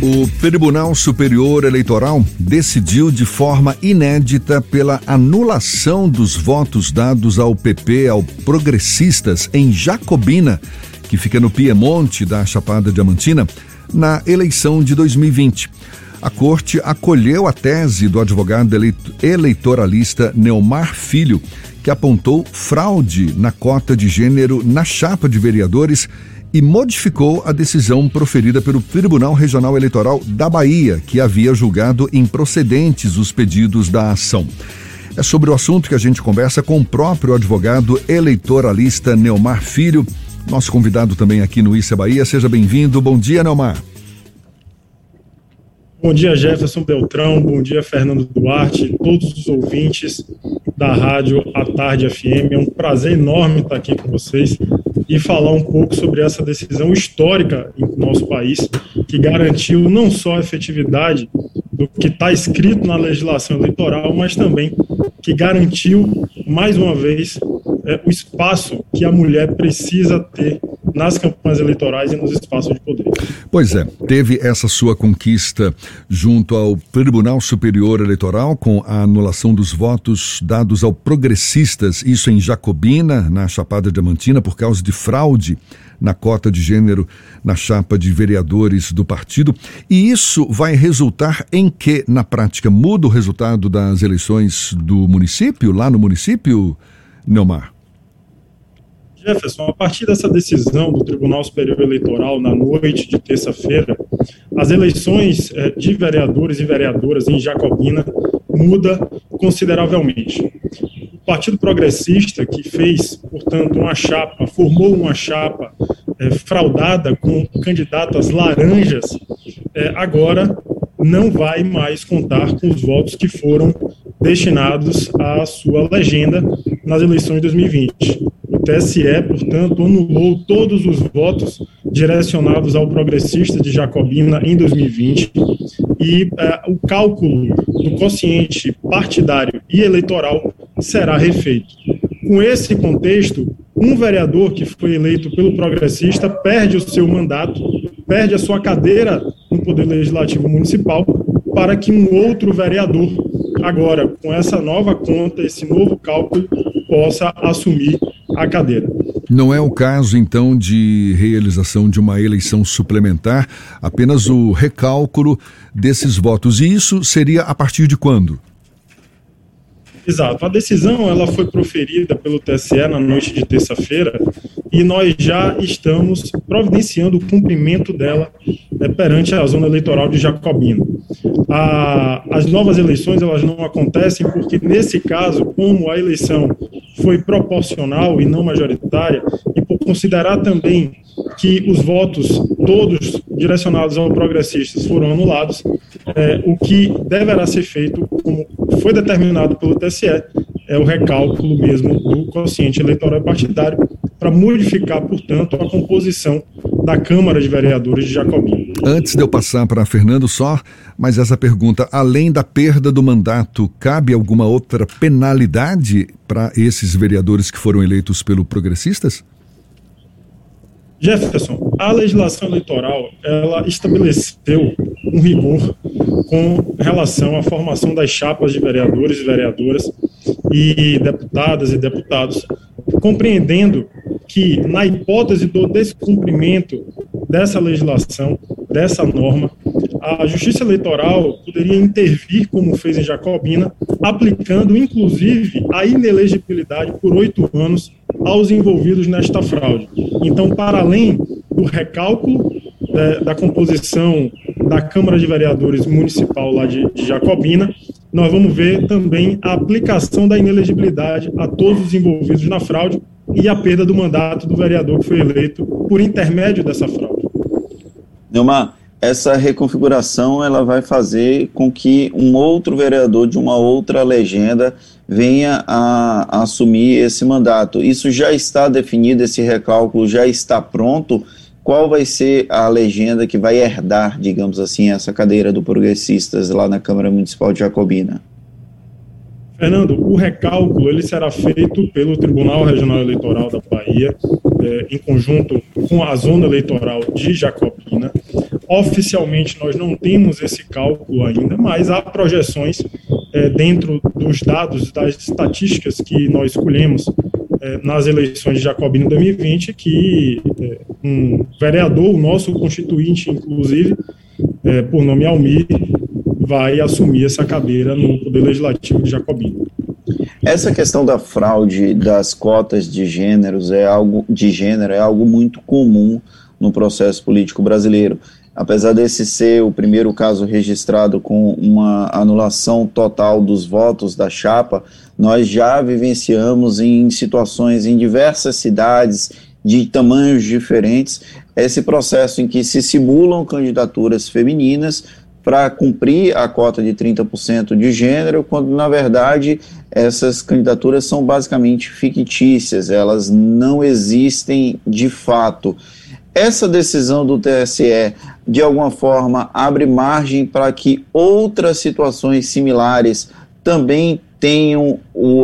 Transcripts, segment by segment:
O Tribunal Superior Eleitoral decidiu de forma inédita pela anulação dos votos dados ao PP, ao Progressistas, em Jacobina, que fica no Piemonte da Chapada Diamantina, na eleição de 2020. A corte acolheu a tese do advogado eleitoralista Neomar Filho, que apontou fraude na cota de gênero na chapa de vereadores e modificou a decisão proferida pelo Tribunal Regional Eleitoral da Bahia, que havia julgado improcedentes os pedidos da ação. É sobre o assunto que a gente conversa com o próprio advogado eleitoralista Neomar Filho, nosso convidado também aqui no Issa Bahia. Seja bem-vindo. Bom dia, Neomar. Bom dia, Jefferson Beltrão. Bom dia, Fernando Duarte, todos os ouvintes da Rádio à Tarde FM. É um prazer enorme estar aqui com vocês e falar um pouco sobre essa decisão histórica em nosso país, que garantiu não só a efetividade do que está escrito na legislação eleitoral, mas também que garantiu, mais uma vez, é, o espaço que a mulher precisa ter nas campanhas eleitorais e nos espaços de poder. Pois é, teve essa sua conquista junto ao Tribunal Superior Eleitoral com a anulação dos votos dados ao progressistas, isso em Jacobina, na Chapada Diamantina, por causa de fraude na cota de gênero na chapa de vereadores do partido. E isso vai resultar em que, na prática, muda o resultado das eleições do município, lá no município, Neomar? Jefferson, a partir dessa decisão do Tribunal Superior Eleitoral na noite de terça-feira, as eleições eh, de vereadores e vereadoras em Jacobina muda consideravelmente. O Partido Progressista, que fez, portanto, uma chapa, formou uma chapa é, fraudada com candidatas laranjas, é, agora não vai mais contar com os votos que foram destinados à sua legenda nas eleições de 2020. O TSE, portanto, anulou todos os votos direcionados ao progressista de Jacobina em 2020 e uh, o cálculo do quociente partidário e eleitoral será refeito. Com esse contexto, um vereador que foi eleito pelo progressista perde o seu mandato, perde a sua cadeira no Poder Legislativo Municipal, para que um outro vereador, agora com essa nova conta, esse novo cálculo, possa assumir a cadeira. Não é o caso, então, de realização de uma eleição suplementar, apenas o recálculo desses votos. E isso seria a partir de quando? Exato. A decisão ela foi proferida pelo TSE na noite de terça-feira e nós já estamos providenciando o cumprimento dela né, perante a zona eleitoral de Jacobina. A, as novas eleições elas não acontecem porque nesse caso, como a eleição foi proporcional e não majoritária e por considerar também que os votos todos direcionados ao progressistas foram anulados, é, o que deverá ser feito, como foi determinado pelo TSE, é o recálculo mesmo do quociente eleitoral partidário para modificar, portanto, a composição da Câmara de Vereadores de Jacobina. Antes de eu passar para Fernando só, mas essa pergunta, além da perda do mandato, cabe alguma outra penalidade para esses vereadores que foram eleitos pelo Progressistas? Jefferson, a legislação eleitoral ela estabeleceu um rigor com relação à formação das chapas de vereadores e vereadoras e deputadas e deputados, compreendendo que, na hipótese do descumprimento dessa legislação, dessa norma, a Justiça Eleitoral poderia intervir, como fez em Jacobina, aplicando inclusive a inelegibilidade por oito anos aos envolvidos nesta fraude. Então, para além do recálculo é, da composição da Câmara de Vereadores Municipal lá de, de Jacobina, nós vamos ver também a aplicação da inelegibilidade a todos os envolvidos na fraude e a perda do mandato do vereador que foi eleito por intermédio dessa fraude. Neumar, essa reconfiguração ela vai fazer com que um outro vereador de uma outra legenda venha a, a, assumir esse mandato. Isso já está definido, esse recálculo já está pronto. Qual vai ser a legenda que vai herdar, digamos assim, essa cadeira do Progressistas lá na Câmara Municipal de Jacobina? Fernando, o recálculo ele será feito pelo Tribunal Regional Eleitoral da Bahia, eh, em conjunto com a zona eleitoral de Jacobina. Oficialmente, nós não temos esse cálculo ainda, mas há projeções é, dentro dos dados, das estatísticas que nós escolhemos é, nas eleições de Jacobina em 2020, que um vereador, o nosso constituinte, inclusive, por nome Almir, vai assumir essa cadeira no Poder Legislativo de. Essa questão da fraude das cotas de gêneros é algo de gênero é algo muito comum no processo político brasileiro. Apesar desse ser o primeiro caso registrado com uma anulação total dos votos da chapa, nós já vivenciamos em situações em diversas cidades de tamanhos diferentes esse processo em que se simulam candidaturas femininas para cumprir a cota de 30% de gênero, quando na verdade essas candidaturas são basicamente fictícias, elas não existem de fato. Essa decisão do TSE, de alguma forma, abre margem para que outras situações similares também tenham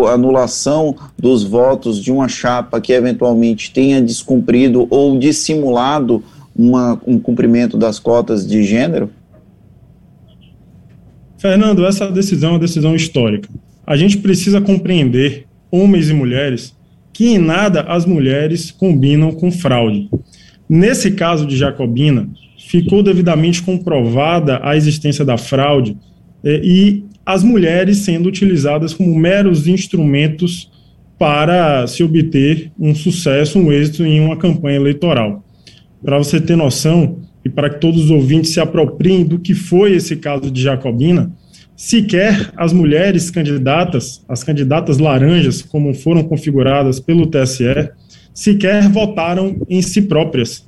a anulação dos votos de uma chapa que eventualmente tenha descumprido ou dissimulado uma, um cumprimento das cotas de gênero? Fernando, essa decisão é uma decisão histórica. A gente precisa compreender, homens e mulheres, que em nada as mulheres combinam com fraude. Nesse caso de Jacobina, ficou devidamente comprovada a existência da fraude eh, e as mulheres sendo utilizadas como meros instrumentos para se obter um sucesso, um êxito em uma campanha eleitoral. Para você ter noção, e para que todos os ouvintes se apropriem do que foi esse caso de Jacobina, sequer as mulheres candidatas, as candidatas laranjas, como foram configuradas pelo TSE, sequer votaram em si próprias.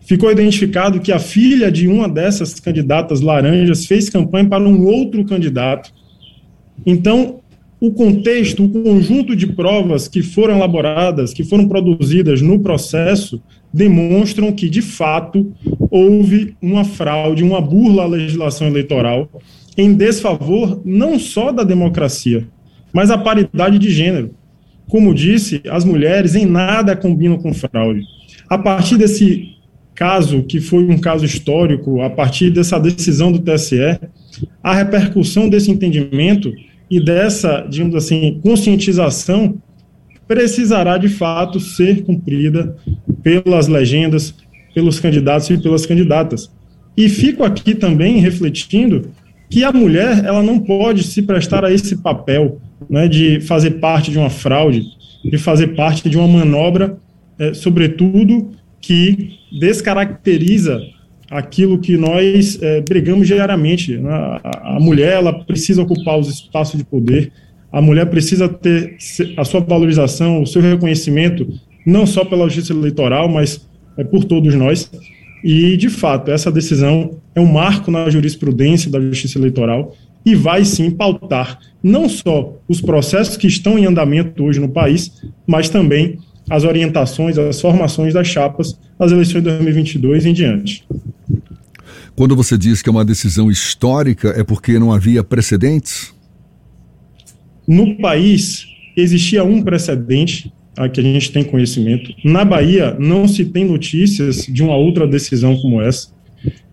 Ficou identificado que a filha de uma dessas candidatas laranjas fez campanha para um outro candidato. Então, o contexto, o conjunto de provas que foram elaboradas, que foram produzidas no processo, demonstram que, de fato, houve uma fraude, uma burla à legislação eleitoral em desfavor não só da democracia, mas a paridade de gênero. Como disse, as mulheres em nada combinam com fraude. A partir desse caso, que foi um caso histórico, a partir dessa decisão do TSE, a repercussão desse entendimento e dessa, digamos assim, conscientização precisará de fato ser cumprida pelas legendas, pelos candidatos e pelas candidatas. E fico aqui também refletindo que a mulher ela não pode se prestar a esse papel né, de fazer parte de uma fraude, de fazer parte de uma manobra, é, sobretudo que descaracteriza aquilo que nós é, brigamos diariamente. Né? A, a mulher ela precisa ocupar os espaços de poder, a mulher precisa ter a sua valorização, o seu reconhecimento, não só pela justiça eleitoral, mas é, por todos nós. E, de fato, essa decisão é um marco na jurisprudência da justiça eleitoral e vai sim pautar não só os processos que estão em andamento hoje no país, mas também as orientações, as formações das chapas nas eleições de 2022 em diante. Quando você diz que é uma decisão histórica, é porque não havia precedentes? No país, existia um precedente a que a gente tem conhecimento. Na Bahia, não se tem notícias de uma outra decisão como essa.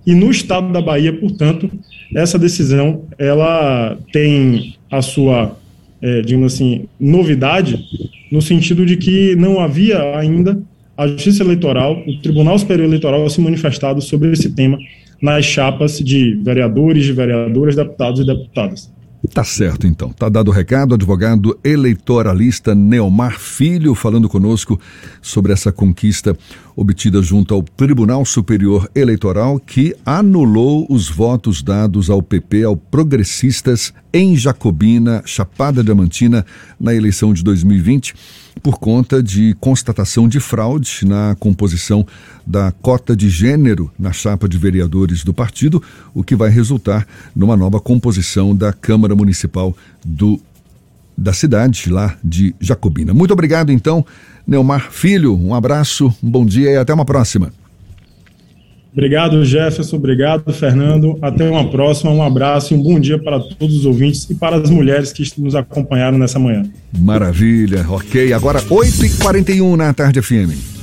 E no estado da Bahia, portanto, essa decisão ela tem a sua, é, digamos assim, novidade, no sentido de que não havia ainda a Justiça Eleitoral, o Tribunal Superior Eleitoral se manifestado sobre esse tema nas chapas de vereadores, de vereadoras, deputados e deputadas. Tá certo, então. Tá dado o recado, advogado eleitoralista Neomar Filho falando conosco sobre essa conquista obtida junto ao Tribunal Superior Eleitoral que anulou os votos dados ao PP, ao Progressistas em Jacobina, Chapada Diamantina, na eleição de 2020 por conta de constatação de fraude na composição da cota de gênero na chapa de vereadores do partido, o que vai resultar numa nova composição da Câmara Municipal do da cidade lá de Jacobina. Muito obrigado então, Neomar Filho. Um abraço, um bom dia e até uma próxima. Obrigado, Jefferson. Obrigado, Fernando. Até uma próxima. Um abraço e um bom dia para todos os ouvintes e para as mulheres que nos acompanharam nessa manhã. Maravilha. Ok. Agora, 8h41 na tarde FM.